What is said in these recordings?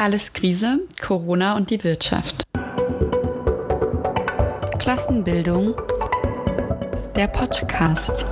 Alles Krise, Corona und die Wirtschaft. Klassenbildung. Der Podcast.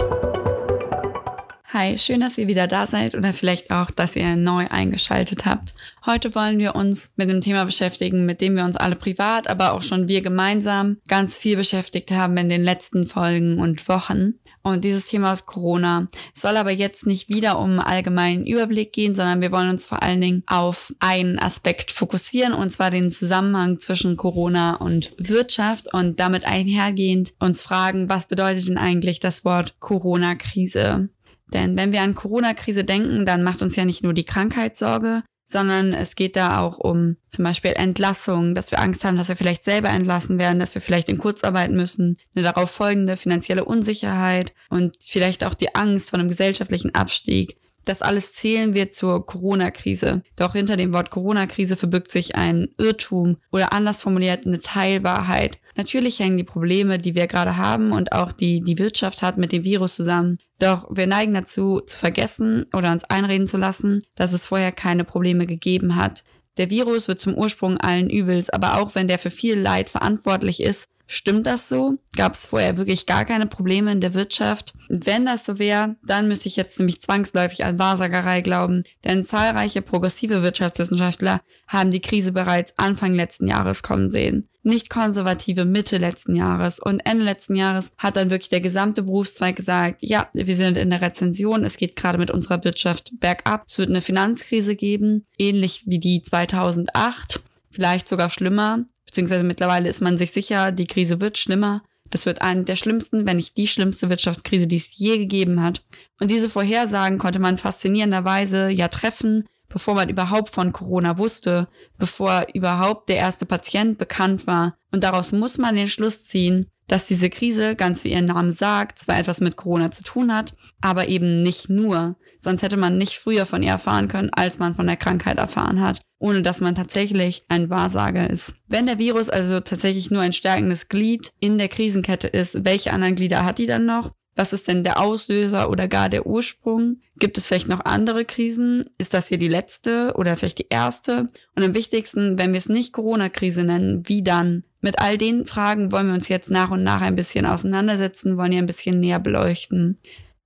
Hi, schön, dass ihr wieder da seid oder vielleicht auch, dass ihr neu eingeschaltet habt. Heute wollen wir uns mit dem Thema beschäftigen, mit dem wir uns alle privat, aber auch schon wir gemeinsam ganz viel beschäftigt haben in den letzten Folgen und Wochen. Und dieses Thema ist Corona. Es soll aber jetzt nicht wieder um allgemeinen Überblick gehen, sondern wir wollen uns vor allen Dingen auf einen Aspekt fokussieren, und zwar den Zusammenhang zwischen Corona und Wirtschaft und damit einhergehend uns fragen, was bedeutet denn eigentlich das Wort Corona-Krise? Denn wenn wir an Corona-Krise denken, dann macht uns ja nicht nur die Krankheit Sorge, sondern es geht da auch um zum Beispiel Entlassung, dass wir Angst haben, dass wir vielleicht selber entlassen werden, dass wir vielleicht in Kurzarbeit müssen, eine darauf folgende finanzielle Unsicherheit und vielleicht auch die Angst vor einem gesellschaftlichen Abstieg. Das alles zählen wir zur Corona-Krise. Doch hinter dem Wort Corona-Krise verbirgt sich ein Irrtum oder anders formuliert eine Teilwahrheit. Natürlich hängen die Probleme, die wir gerade haben und auch die die Wirtschaft hat mit dem Virus zusammen. Doch wir neigen dazu, zu vergessen oder uns einreden zu lassen, dass es vorher keine Probleme gegeben hat. Der Virus wird zum Ursprung allen Übels, aber auch wenn der für viel Leid verantwortlich ist, Stimmt das so? Gab es vorher wirklich gar keine Probleme in der Wirtschaft? Und wenn das so wäre, dann müsste ich jetzt nämlich zwangsläufig an Wahrsagerei glauben, denn zahlreiche progressive Wirtschaftswissenschaftler haben die Krise bereits Anfang letzten Jahres kommen sehen. Nicht konservative Mitte letzten Jahres und Ende letzten Jahres hat dann wirklich der gesamte Berufszweig gesagt, ja, wir sind in der Rezension, es geht gerade mit unserer Wirtschaft bergab, es wird eine Finanzkrise geben, ähnlich wie die 2008 vielleicht sogar schlimmer beziehungsweise mittlerweile ist man sich sicher, die Krise wird schlimmer. Das wird eine der schlimmsten, wenn nicht die schlimmste Wirtschaftskrise, die es je gegeben hat. Und diese Vorhersagen konnte man faszinierenderweise ja treffen, bevor man überhaupt von Corona wusste, bevor überhaupt der erste Patient bekannt war. Und daraus muss man den Schluss ziehen, dass diese Krise, ganz wie ihr Name sagt, zwar etwas mit Corona zu tun hat, aber eben nicht nur. Sonst hätte man nicht früher von ihr erfahren können, als man von der Krankheit erfahren hat, ohne dass man tatsächlich ein Wahrsager ist. Wenn der Virus also tatsächlich nur ein stärkendes Glied in der Krisenkette ist, welche anderen Glieder hat die dann noch? Was ist denn der Auslöser oder gar der Ursprung? Gibt es vielleicht noch andere Krisen? Ist das hier die letzte oder vielleicht die erste? Und am wichtigsten, wenn wir es nicht Corona-Krise nennen, wie dann? Mit all den Fragen wollen wir uns jetzt nach und nach ein bisschen auseinandersetzen, wollen ja ein bisschen näher beleuchten.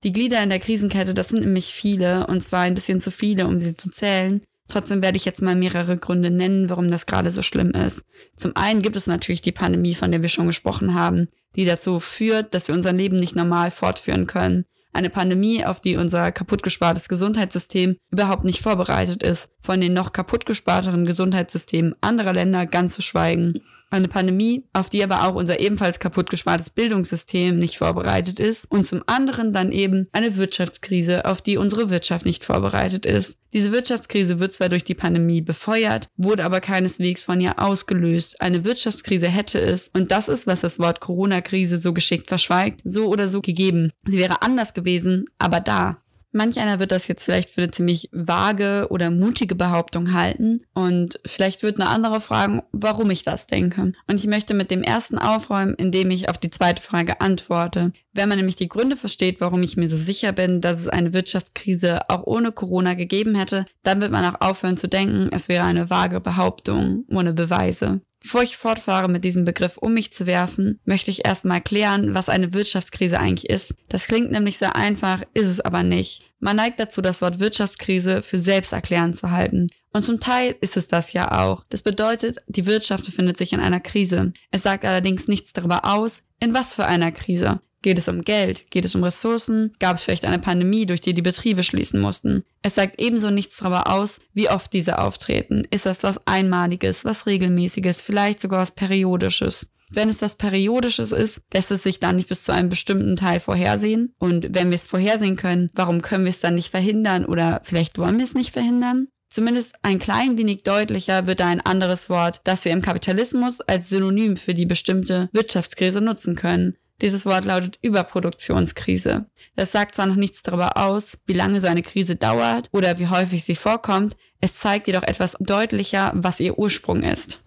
Die Glieder in der Krisenkette, das sind nämlich viele, und zwar ein bisschen zu viele, um sie zu zählen. Trotzdem werde ich jetzt mal mehrere Gründe nennen, warum das gerade so schlimm ist. Zum einen gibt es natürlich die Pandemie, von der wir schon gesprochen haben, die dazu führt, dass wir unser Leben nicht normal fortführen können. Eine Pandemie, auf die unser kaputtgespartes Gesundheitssystem überhaupt nicht vorbereitet ist, von den noch kaputtgesparteren Gesundheitssystemen anderer Länder ganz zu schweigen. Eine Pandemie, auf die aber auch unser ebenfalls kaputtgespartes Bildungssystem nicht vorbereitet ist. Und zum anderen dann eben eine Wirtschaftskrise, auf die unsere Wirtschaft nicht vorbereitet ist. Diese Wirtschaftskrise wird zwar durch die Pandemie befeuert, wurde aber keineswegs von ihr ausgelöst. Eine Wirtschaftskrise hätte es, und das ist, was das Wort Corona-Krise so geschickt verschweigt, so oder so gegeben. Sie wäre anders gewesen, aber da. Manch einer wird das jetzt vielleicht für eine ziemlich vage oder mutige Behauptung halten und vielleicht wird eine andere fragen, warum ich das denke. Und ich möchte mit dem ersten aufräumen, indem ich auf die zweite Frage antworte. Wenn man nämlich die Gründe versteht, warum ich mir so sicher bin, dass es eine Wirtschaftskrise auch ohne Corona gegeben hätte, dann wird man auch aufhören zu denken, es wäre eine vage Behauptung ohne Beweise. Bevor ich fortfahre mit diesem Begriff um mich zu werfen, möchte ich erstmal klären, was eine Wirtschaftskrise eigentlich ist. Das klingt nämlich sehr einfach, ist es aber nicht. Man neigt dazu, das Wort Wirtschaftskrise für selbsterklärend zu halten. Und zum Teil ist es das ja auch. Das bedeutet, die Wirtschaft befindet sich in einer Krise. Es sagt allerdings nichts darüber aus, in was für einer Krise. Geht es um Geld? Geht es um Ressourcen? Gab es vielleicht eine Pandemie, durch die die Betriebe schließen mussten? Es sagt ebenso nichts darüber aus, wie oft diese auftreten. Ist das was Einmaliges, was Regelmäßiges, vielleicht sogar was Periodisches? Wenn es was Periodisches ist, lässt es sich dann nicht bis zu einem bestimmten Teil vorhersehen. Und wenn wir es vorhersehen können, warum können wir es dann nicht verhindern oder vielleicht wollen wir es nicht verhindern? Zumindest ein klein wenig deutlicher wird da ein anderes Wort, das wir im Kapitalismus als Synonym für die bestimmte Wirtschaftskrise nutzen können. Dieses Wort lautet Überproduktionskrise. Das sagt zwar noch nichts darüber aus, wie lange so eine Krise dauert oder wie häufig sie vorkommt, es zeigt jedoch etwas deutlicher, was ihr Ursprung ist.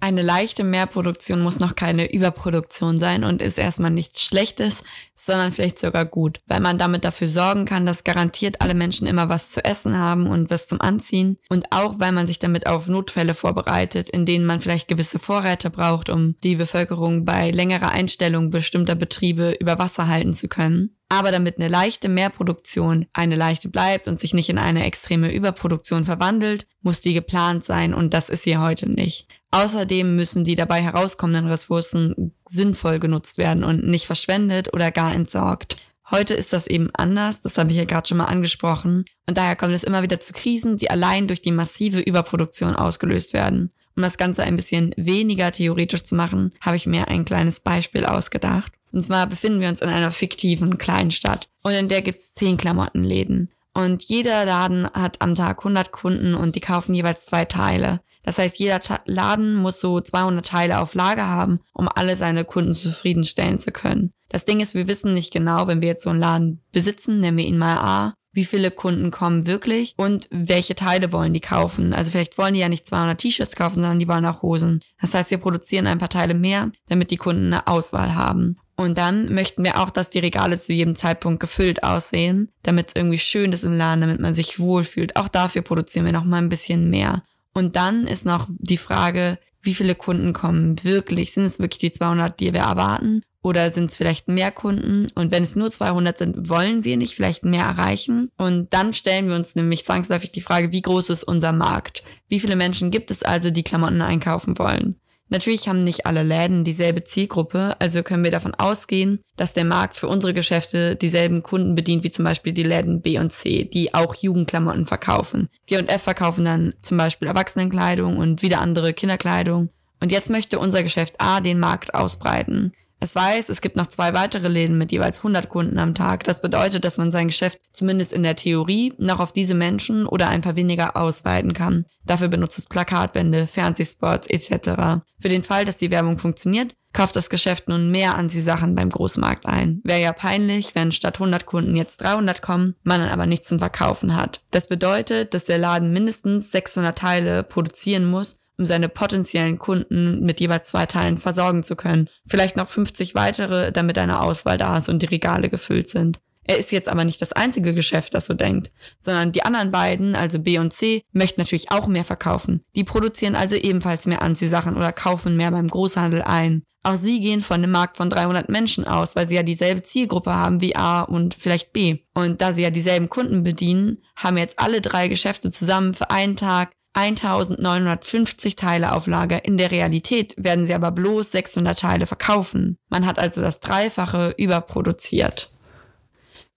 Eine leichte Mehrproduktion muss noch keine Überproduktion sein und ist erstmal nichts Schlechtes, sondern vielleicht sogar gut, weil man damit dafür sorgen kann, dass garantiert alle Menschen immer was zu essen haben und was zum Anziehen und auch weil man sich damit auf Notfälle vorbereitet, in denen man vielleicht gewisse Vorräte braucht, um die Bevölkerung bei längerer Einstellung bestimmter Betriebe über Wasser halten zu können. Aber damit eine leichte Mehrproduktion eine leichte bleibt und sich nicht in eine extreme Überproduktion verwandelt, muss die geplant sein und das ist sie heute nicht. Außerdem müssen die dabei herauskommenden Ressourcen sinnvoll genutzt werden und nicht verschwendet oder gar entsorgt. Heute ist das eben anders, das habe ich ja gerade schon mal angesprochen. Und daher kommt es immer wieder zu Krisen, die allein durch die massive Überproduktion ausgelöst werden. Um das Ganze ein bisschen weniger theoretisch zu machen, habe ich mir ein kleines Beispiel ausgedacht. Und zwar befinden wir uns in einer fiktiven Kleinstadt und in der gibt's zehn Klamottenläden. Und jeder Laden hat am Tag 100 Kunden und die kaufen jeweils zwei Teile. Das heißt, jeder Laden muss so 200 Teile auf Lager haben, um alle seine Kunden zufriedenstellen zu können. Das Ding ist, wir wissen nicht genau, wenn wir jetzt so einen Laden besitzen, nennen wir ihn mal A, wie viele Kunden kommen wirklich und welche Teile wollen die kaufen. Also vielleicht wollen die ja nicht 200 T-Shirts kaufen, sondern die wollen auch Hosen. Das heißt, wir produzieren ein paar Teile mehr, damit die Kunden eine Auswahl haben. Und dann möchten wir auch, dass die Regale zu jedem Zeitpunkt gefüllt aussehen, damit es irgendwie schön ist im Laden, damit man sich wohlfühlt. Auch dafür produzieren wir noch mal ein bisschen mehr. Und dann ist noch die Frage, wie viele Kunden kommen wirklich? Sind es wirklich die 200, die wir erwarten? Oder sind es vielleicht mehr Kunden? Und wenn es nur 200 sind, wollen wir nicht vielleicht mehr erreichen? Und dann stellen wir uns nämlich zwangsläufig die Frage, wie groß ist unser Markt? Wie viele Menschen gibt es also, die Klamotten einkaufen wollen? Natürlich haben nicht alle Läden dieselbe Zielgruppe, also können wir davon ausgehen, dass der Markt für unsere Geschäfte dieselben Kunden bedient wie zum Beispiel die Läden B und C, die auch Jugendklamotten verkaufen. G&F verkaufen dann zum Beispiel Erwachsenenkleidung und wieder andere Kinderkleidung. Und jetzt möchte unser Geschäft A den Markt ausbreiten. Es weiß, es gibt noch zwei weitere Läden mit jeweils 100 Kunden am Tag. Das bedeutet, dass man sein Geschäft zumindest in der Theorie noch auf diese Menschen oder ein paar weniger ausweiten kann. Dafür benutzt es Plakatwände, Fernsehspots etc. Für den Fall, dass die Werbung funktioniert, kauft das Geschäft nun mehr Anziehsachen beim Großmarkt ein. Wäre ja peinlich, wenn statt 100 Kunden jetzt 300 kommen, man dann aber nichts zum Verkaufen hat. Das bedeutet, dass der Laden mindestens 600 Teile produzieren muss, um seine potenziellen Kunden mit jeweils zwei Teilen versorgen zu können. Vielleicht noch 50 weitere, damit eine Auswahl da ist und die Regale gefüllt sind. Er ist jetzt aber nicht das einzige Geschäft, das so denkt, sondern die anderen beiden, also B und C, möchten natürlich auch mehr verkaufen. Die produzieren also ebenfalls mehr Anziehsachen oder kaufen mehr beim Großhandel ein. Auch sie gehen von einem Markt von 300 Menschen aus, weil sie ja dieselbe Zielgruppe haben wie A und vielleicht B. Und da sie ja dieselben Kunden bedienen, haben jetzt alle drei Geschäfte zusammen für einen Tag 1950 Teile auf Lager. In der Realität werden sie aber bloß 600 Teile verkaufen. Man hat also das Dreifache überproduziert.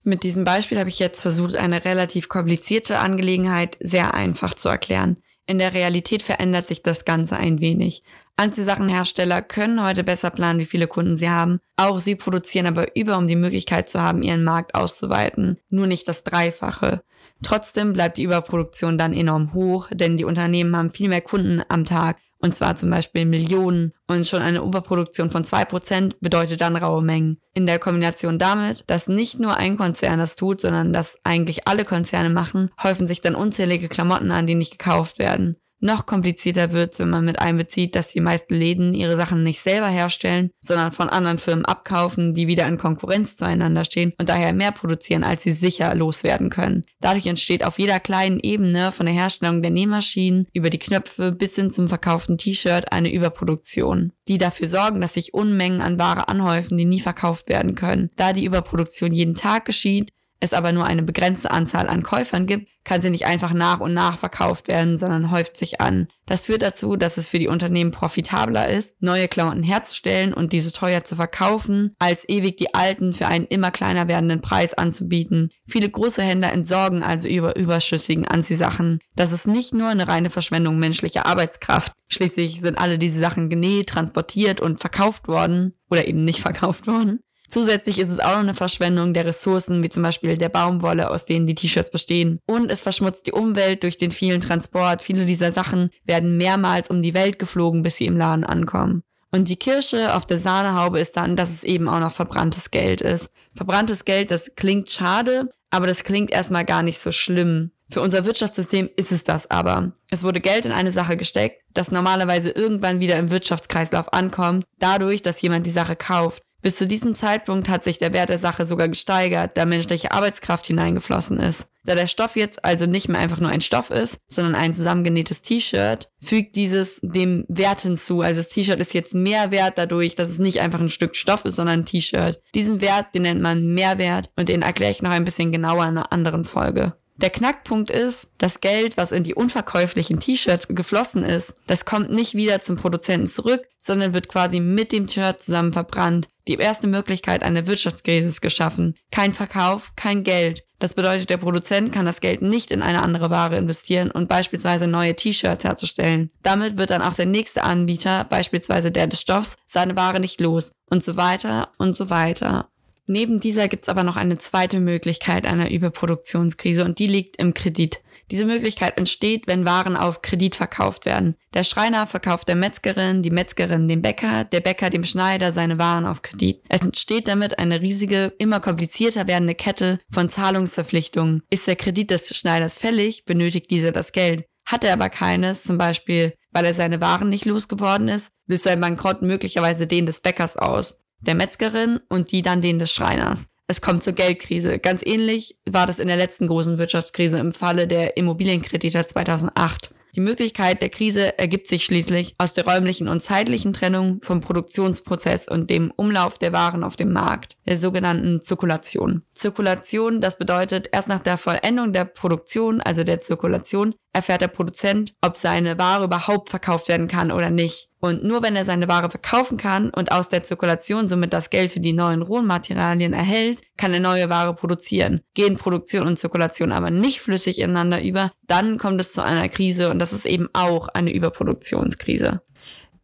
Mit diesem Beispiel habe ich jetzt versucht, eine relativ komplizierte Angelegenheit sehr einfach zu erklären. In der Realität verändert sich das Ganze ein wenig. Anziehsachenhersteller können heute besser planen, wie viele Kunden sie haben. Auch sie produzieren aber über, um die Möglichkeit zu haben, ihren Markt auszuweiten. Nur nicht das Dreifache. Trotzdem bleibt die Überproduktion dann enorm hoch, denn die Unternehmen haben viel mehr Kunden am Tag und zwar zum Beispiel Millionen. Und schon eine Überproduktion von zwei Prozent bedeutet dann raue Mengen. In der Kombination damit, dass nicht nur ein Konzern das tut, sondern dass eigentlich alle Konzerne machen, häufen sich dann unzählige Klamotten an, die nicht gekauft werden. Noch komplizierter wird's, wenn man mit einbezieht, dass die meisten Läden ihre Sachen nicht selber herstellen, sondern von anderen Firmen abkaufen, die wieder in Konkurrenz zueinander stehen und daher mehr produzieren, als sie sicher loswerden können. Dadurch entsteht auf jeder kleinen Ebene von der Herstellung der Nähmaschinen über die Knöpfe bis hin zum verkauften T-Shirt eine Überproduktion, die dafür sorgen, dass sich Unmengen an Ware anhäufen, die nie verkauft werden können. Da die Überproduktion jeden Tag geschieht, es aber nur eine begrenzte Anzahl an Käufern gibt, kann sie nicht einfach nach und nach verkauft werden, sondern häuft sich an. Das führt dazu, dass es für die Unternehmen profitabler ist, neue Klamotten herzustellen und diese teuer zu verkaufen, als ewig die alten für einen immer kleiner werdenden Preis anzubieten. Viele große Händler entsorgen also über überschüssigen Anziehsachen. Das ist nicht nur eine reine Verschwendung menschlicher Arbeitskraft. Schließlich sind alle diese Sachen genäht, transportiert und verkauft worden oder eben nicht verkauft worden. Zusätzlich ist es auch noch eine Verschwendung der Ressourcen, wie zum Beispiel der Baumwolle, aus denen die T-Shirts bestehen. Und es verschmutzt die Umwelt durch den vielen Transport. Viele dieser Sachen werden mehrmals um die Welt geflogen, bis sie im Laden ankommen. Und die Kirsche auf der Sahnehaube ist dann, dass es eben auch noch verbranntes Geld ist. Verbranntes Geld, das klingt schade, aber das klingt erstmal gar nicht so schlimm. Für unser Wirtschaftssystem ist es das aber. Es wurde Geld in eine Sache gesteckt, das normalerweise irgendwann wieder im Wirtschaftskreislauf ankommt, dadurch, dass jemand die Sache kauft. Bis zu diesem Zeitpunkt hat sich der Wert der Sache sogar gesteigert, da menschliche Arbeitskraft hineingeflossen ist. Da der Stoff jetzt also nicht mehr einfach nur ein Stoff ist, sondern ein zusammengenähtes T-Shirt, fügt dieses dem Wert hinzu. Also das T-Shirt ist jetzt mehr wert dadurch, dass es nicht einfach ein Stück Stoff ist, sondern ein T-Shirt. Diesen Wert, den nennt man Mehrwert und den erkläre ich noch ein bisschen genauer in einer anderen Folge. Der Knackpunkt ist, das Geld, was in die unverkäuflichen T-Shirts geflossen ist, das kommt nicht wieder zum Produzenten zurück, sondern wird quasi mit dem Shirt zusammen verbrannt. Die erste Möglichkeit einer Wirtschaftskrise ist geschaffen. Kein Verkauf, kein Geld. Das bedeutet, der Produzent kann das Geld nicht in eine andere Ware investieren und beispielsweise neue T-Shirts herzustellen. Damit wird dann auch der nächste Anbieter, beispielsweise der des Stoffs, seine Ware nicht los und so weiter und so weiter. Neben dieser gibt's aber noch eine zweite Möglichkeit einer Überproduktionskrise und die liegt im Kredit. Diese Möglichkeit entsteht, wenn Waren auf Kredit verkauft werden. Der Schreiner verkauft der Metzgerin, die Metzgerin dem Bäcker, der Bäcker dem Schneider seine Waren auf Kredit. Es entsteht damit eine riesige, immer komplizierter werdende Kette von Zahlungsverpflichtungen. Ist der Kredit des Schneiders fällig, benötigt dieser das Geld. Hat er aber keines, zum Beispiel weil er seine Waren nicht losgeworden ist, löst sein Bankrott möglicherweise den des Bäckers aus, der Metzgerin und die dann den des Schreiners es kommt zur Geldkrise. Ganz ähnlich war das in der letzten großen Wirtschaftskrise im Falle der Immobilienkredite 2008. Die Möglichkeit der Krise ergibt sich schließlich aus der räumlichen und zeitlichen Trennung vom Produktionsprozess und dem Umlauf der Waren auf dem Markt, der sogenannten Zirkulation. Zirkulation, das bedeutet, erst nach der Vollendung der Produktion, also der Zirkulation, erfährt der Produzent, ob seine Ware überhaupt verkauft werden kann oder nicht. Und nur wenn er seine Ware verkaufen kann und aus der Zirkulation somit das Geld für die neuen Rohmaterialien erhält, kann er neue Ware produzieren. Gehen Produktion und Zirkulation aber nicht flüssig ineinander über, dann kommt es zu einer Krise und das ist eben auch eine Überproduktionskrise.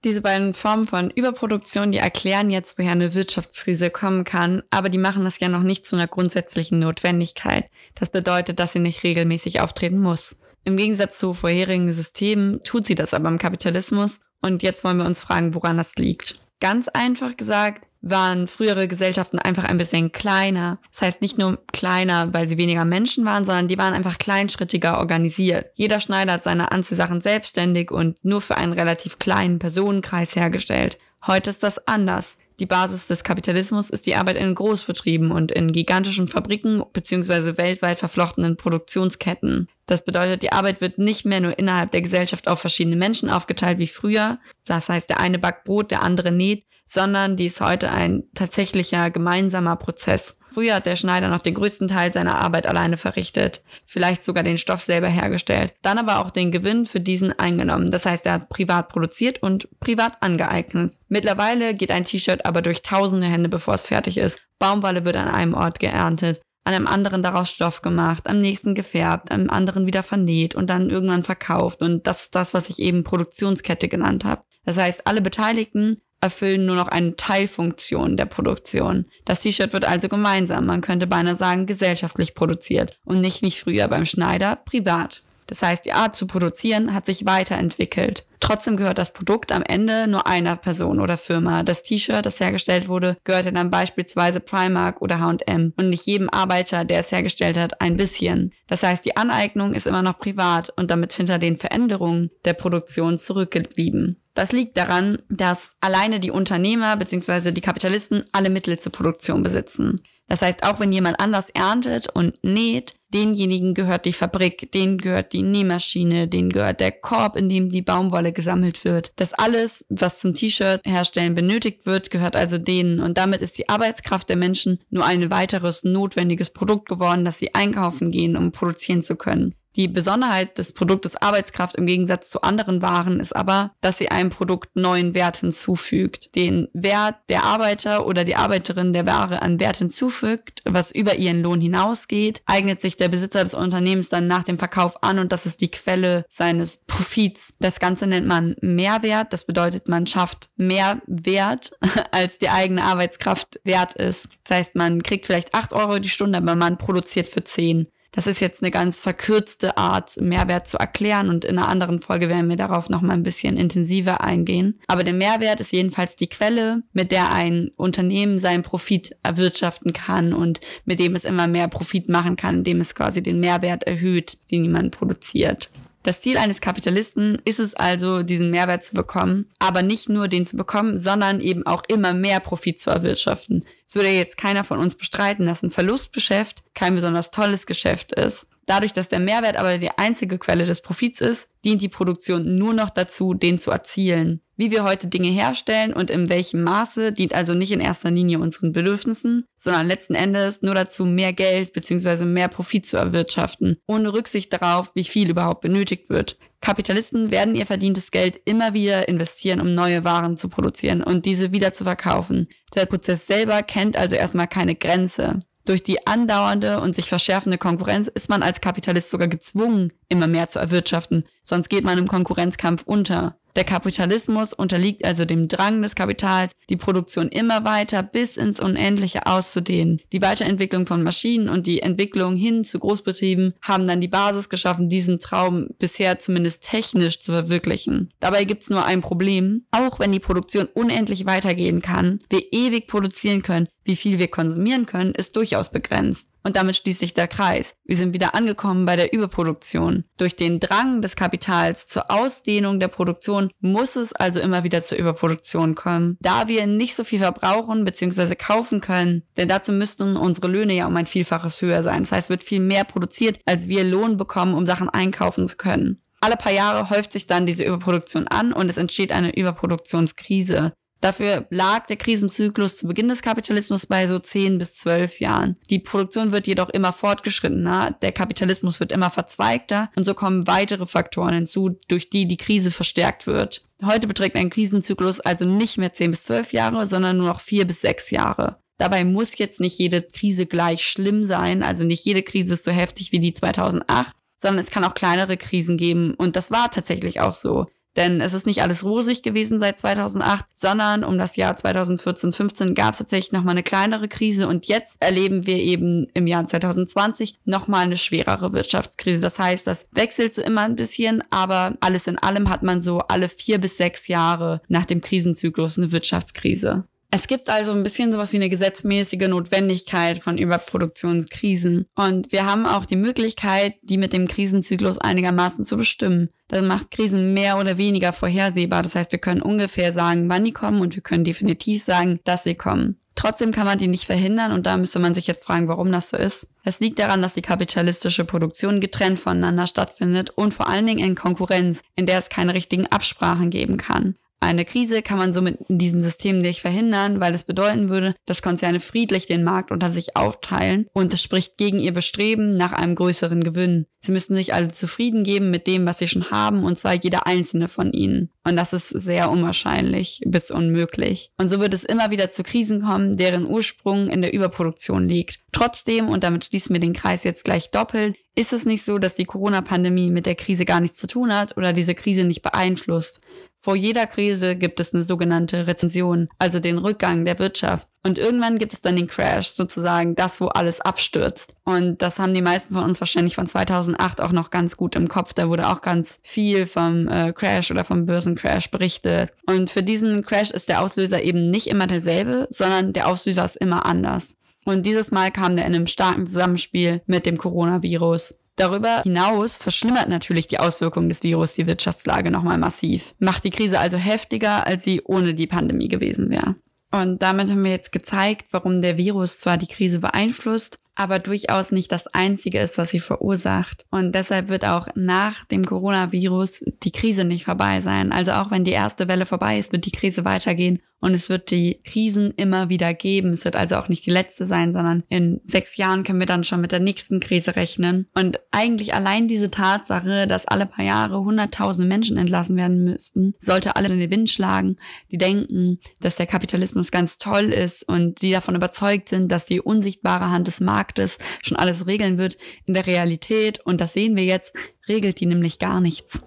Diese beiden Formen von Überproduktion, die erklären jetzt, woher eine Wirtschaftskrise kommen kann, aber die machen das ja noch nicht zu einer grundsätzlichen Notwendigkeit. Das bedeutet, dass sie nicht regelmäßig auftreten muss. Im Gegensatz zu vorherigen Systemen tut sie das aber im Kapitalismus und jetzt wollen wir uns fragen, woran das liegt. Ganz einfach gesagt, waren frühere Gesellschaften einfach ein bisschen kleiner. Das heißt nicht nur kleiner, weil sie weniger Menschen waren, sondern die waren einfach kleinschrittiger organisiert. Jeder Schneider hat seine Anziehsachen selbstständig und nur für einen relativ kleinen Personenkreis hergestellt. Heute ist das anders. Die Basis des Kapitalismus ist die Arbeit in Großbetrieben und in gigantischen Fabriken bzw. weltweit verflochtenen Produktionsketten. Das bedeutet, die Arbeit wird nicht mehr nur innerhalb der Gesellschaft auf verschiedene Menschen aufgeteilt wie früher. Das heißt, der eine backt Brot, der andere näht, sondern die ist heute ein tatsächlicher gemeinsamer Prozess. Früher hat der Schneider noch den größten Teil seiner Arbeit alleine verrichtet, vielleicht sogar den Stoff selber hergestellt, dann aber auch den Gewinn für diesen eingenommen. Das heißt, er hat privat produziert und privat angeeignet. Mittlerweile geht ein T-Shirt aber durch tausende Hände, bevor es fertig ist. Baumwolle wird an einem Ort geerntet, an einem anderen daraus Stoff gemacht, am nächsten gefärbt, am anderen wieder vernäht und dann irgendwann verkauft. Und das ist das, was ich eben Produktionskette genannt habe. Das heißt, alle Beteiligten erfüllen nur noch eine Teilfunktion der Produktion. Das T-Shirt wird also gemeinsam, man könnte beinahe sagen, gesellschaftlich produziert und nicht wie früher beim Schneider privat. Das heißt, die Art zu produzieren hat sich weiterentwickelt. Trotzdem gehört das Produkt am Ende nur einer Person oder Firma. Das T-Shirt, das hergestellt wurde, gehörte dann beispielsweise Primark oder H&M und nicht jedem Arbeiter, der es hergestellt hat, ein bisschen. Das heißt, die Aneignung ist immer noch privat und damit hinter den Veränderungen der Produktion zurückgeblieben. Das liegt daran, dass alleine die Unternehmer bzw. die Kapitalisten alle Mittel zur Produktion besitzen. Das heißt, auch wenn jemand anders erntet und näht, denjenigen gehört die Fabrik, denen gehört die Nähmaschine, denen gehört der Korb, in dem die Baumwolle gesammelt wird. Das alles, was zum T-Shirt herstellen benötigt wird, gehört also denen. Und damit ist die Arbeitskraft der Menschen nur ein weiteres notwendiges Produkt geworden, das sie einkaufen gehen, um produzieren zu können. Die Besonderheit des Produktes Arbeitskraft im Gegensatz zu anderen Waren ist aber, dass sie einem Produkt neuen Wert hinzufügt. Den Wert der Arbeiter oder die Arbeiterin der Ware an Wert hinzufügt, was über ihren Lohn hinausgeht, eignet sich der Besitzer des Unternehmens dann nach dem Verkauf an und das ist die Quelle seines Profits. Das Ganze nennt man Mehrwert. Das bedeutet, man schafft mehr Wert, als die eigene Arbeitskraft wert ist. Das heißt, man kriegt vielleicht acht Euro die Stunde, aber man produziert für zehn. Das ist jetzt eine ganz verkürzte Art, Mehrwert zu erklären und in einer anderen Folge werden wir darauf nochmal ein bisschen intensiver eingehen. Aber der Mehrwert ist jedenfalls die Quelle, mit der ein Unternehmen seinen Profit erwirtschaften kann und mit dem es immer mehr Profit machen kann, indem es quasi den Mehrwert erhöht, den jemand produziert. Das Ziel eines Kapitalisten ist es also, diesen Mehrwert zu bekommen, aber nicht nur den zu bekommen, sondern eben auch immer mehr Profit zu erwirtschaften. Es würde jetzt keiner von uns bestreiten, dass ein Verlustgeschäft kein besonders tolles Geschäft ist. Dadurch, dass der Mehrwert aber die einzige Quelle des Profits ist, dient die Produktion nur noch dazu, den zu erzielen. Wie wir heute Dinge herstellen und in welchem Maße dient also nicht in erster Linie unseren Bedürfnissen, sondern letzten Endes nur dazu, mehr Geld bzw. mehr Profit zu erwirtschaften, ohne Rücksicht darauf, wie viel überhaupt benötigt wird. Kapitalisten werden ihr verdientes Geld immer wieder investieren, um neue Waren zu produzieren und diese wieder zu verkaufen. Der Prozess selber kennt also erstmal keine Grenze. Durch die andauernde und sich verschärfende Konkurrenz ist man als Kapitalist sogar gezwungen, immer mehr zu erwirtschaften, sonst geht man im Konkurrenzkampf unter. Der Kapitalismus unterliegt also dem Drang des Kapitals, die Produktion immer weiter bis ins Unendliche auszudehnen. Die Weiterentwicklung von Maschinen und die Entwicklung hin zu Großbetrieben haben dann die Basis geschaffen, diesen Traum bisher zumindest technisch zu verwirklichen. Dabei gibt's nur ein Problem. Auch wenn die Produktion unendlich weitergehen kann, wir ewig produzieren können, wie viel wir konsumieren können, ist durchaus begrenzt. Und damit schließt sich der Kreis. Wir sind wieder angekommen bei der Überproduktion. Durch den Drang des Kapitals zur Ausdehnung der Produktion muss es also immer wieder zur Überproduktion kommen, da wir nicht so viel verbrauchen bzw. kaufen können. Denn dazu müssten unsere Löhne ja um ein Vielfaches höher sein. Das heißt, wird viel mehr produziert, als wir Lohn bekommen, um Sachen einkaufen zu können. Alle paar Jahre häuft sich dann diese Überproduktion an und es entsteht eine Überproduktionskrise. Dafür lag der Krisenzyklus zu Beginn des Kapitalismus bei so 10 bis 12 Jahren. Die Produktion wird jedoch immer fortgeschrittener, der Kapitalismus wird immer verzweigter und so kommen weitere Faktoren hinzu, durch die die Krise verstärkt wird. Heute beträgt ein Krisenzyklus also nicht mehr 10 bis 12 Jahre, sondern nur noch 4 bis 6 Jahre. Dabei muss jetzt nicht jede Krise gleich schlimm sein, also nicht jede Krise ist so heftig wie die 2008, sondern es kann auch kleinere Krisen geben und das war tatsächlich auch so. Denn es ist nicht alles rosig gewesen seit 2008, sondern um das Jahr 2014, 15 gab es tatsächlich nochmal eine kleinere Krise und jetzt erleben wir eben im Jahr 2020 nochmal eine schwerere Wirtschaftskrise. Das heißt, das wechselt so immer ein bisschen, aber alles in allem hat man so alle vier bis sechs Jahre nach dem Krisenzyklus eine Wirtschaftskrise. Es gibt also ein bisschen sowas wie eine gesetzmäßige Notwendigkeit von Überproduktionskrisen. Und wir haben auch die Möglichkeit, die mit dem Krisenzyklus einigermaßen zu bestimmen. Das macht Krisen mehr oder weniger vorhersehbar. Das heißt, wir können ungefähr sagen, wann die kommen und wir können definitiv sagen, dass sie kommen. Trotzdem kann man die nicht verhindern und da müsste man sich jetzt fragen, warum das so ist. Es liegt daran, dass die kapitalistische Produktion getrennt voneinander stattfindet und vor allen Dingen in Konkurrenz, in der es keine richtigen Absprachen geben kann. Eine Krise kann man somit in diesem System nicht verhindern, weil es bedeuten würde, dass Konzerne friedlich den Markt unter sich aufteilen und es spricht gegen ihr Bestreben nach einem größeren Gewinn. Sie müssten sich alle zufrieden geben mit dem, was sie schon haben, und zwar jeder einzelne von ihnen. Und das ist sehr unwahrscheinlich bis unmöglich. Und so wird es immer wieder zu Krisen kommen, deren Ursprung in der Überproduktion liegt. Trotzdem, und damit schließen wir den Kreis jetzt gleich doppelt, ist es nicht so, dass die Corona-Pandemie mit der Krise gar nichts zu tun hat oder diese Krise nicht beeinflusst. Vor jeder Krise gibt es eine sogenannte Rezension, also den Rückgang der Wirtschaft. Und irgendwann gibt es dann den Crash, sozusagen das, wo alles abstürzt. Und das haben die meisten von uns wahrscheinlich von 2008 auch noch ganz gut im Kopf. Da wurde auch ganz viel vom äh, Crash oder vom Börsencrash berichtet. Und für diesen Crash ist der Auslöser eben nicht immer derselbe, sondern der Auslöser ist immer anders. Und dieses Mal kam der in einem starken Zusammenspiel mit dem Coronavirus. Darüber hinaus verschlimmert natürlich die Auswirkungen des Virus die Wirtschaftslage nochmal massiv. Macht die Krise also heftiger, als sie ohne die Pandemie gewesen wäre. Und damit haben wir jetzt gezeigt, warum der Virus zwar die Krise beeinflusst, aber durchaus nicht das Einzige ist, was sie verursacht. Und deshalb wird auch nach dem Coronavirus die Krise nicht vorbei sein. Also auch wenn die erste Welle vorbei ist, wird die Krise weitergehen und es wird die Krisen immer wieder geben. Es wird also auch nicht die letzte sein, sondern in sechs Jahren können wir dann schon mit der nächsten Krise rechnen. Und eigentlich allein diese Tatsache, dass alle paar Jahre hunderttausende Menschen entlassen werden müssten, sollte alle in den Wind schlagen, die denken, dass der Kapitalismus ganz toll ist und die davon überzeugt sind, dass die unsichtbare Hand des Marktes schon alles regeln wird in der Realität. Und das sehen wir jetzt, regelt die nämlich gar nichts.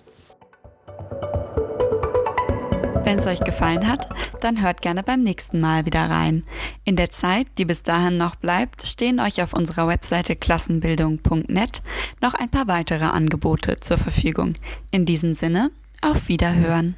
Wenn es euch gefallen hat, dann hört gerne beim nächsten Mal wieder rein. In der Zeit, die bis dahin noch bleibt, stehen euch auf unserer Webseite klassenbildung.net noch ein paar weitere Angebote zur Verfügung. In diesem Sinne, auf Wiederhören.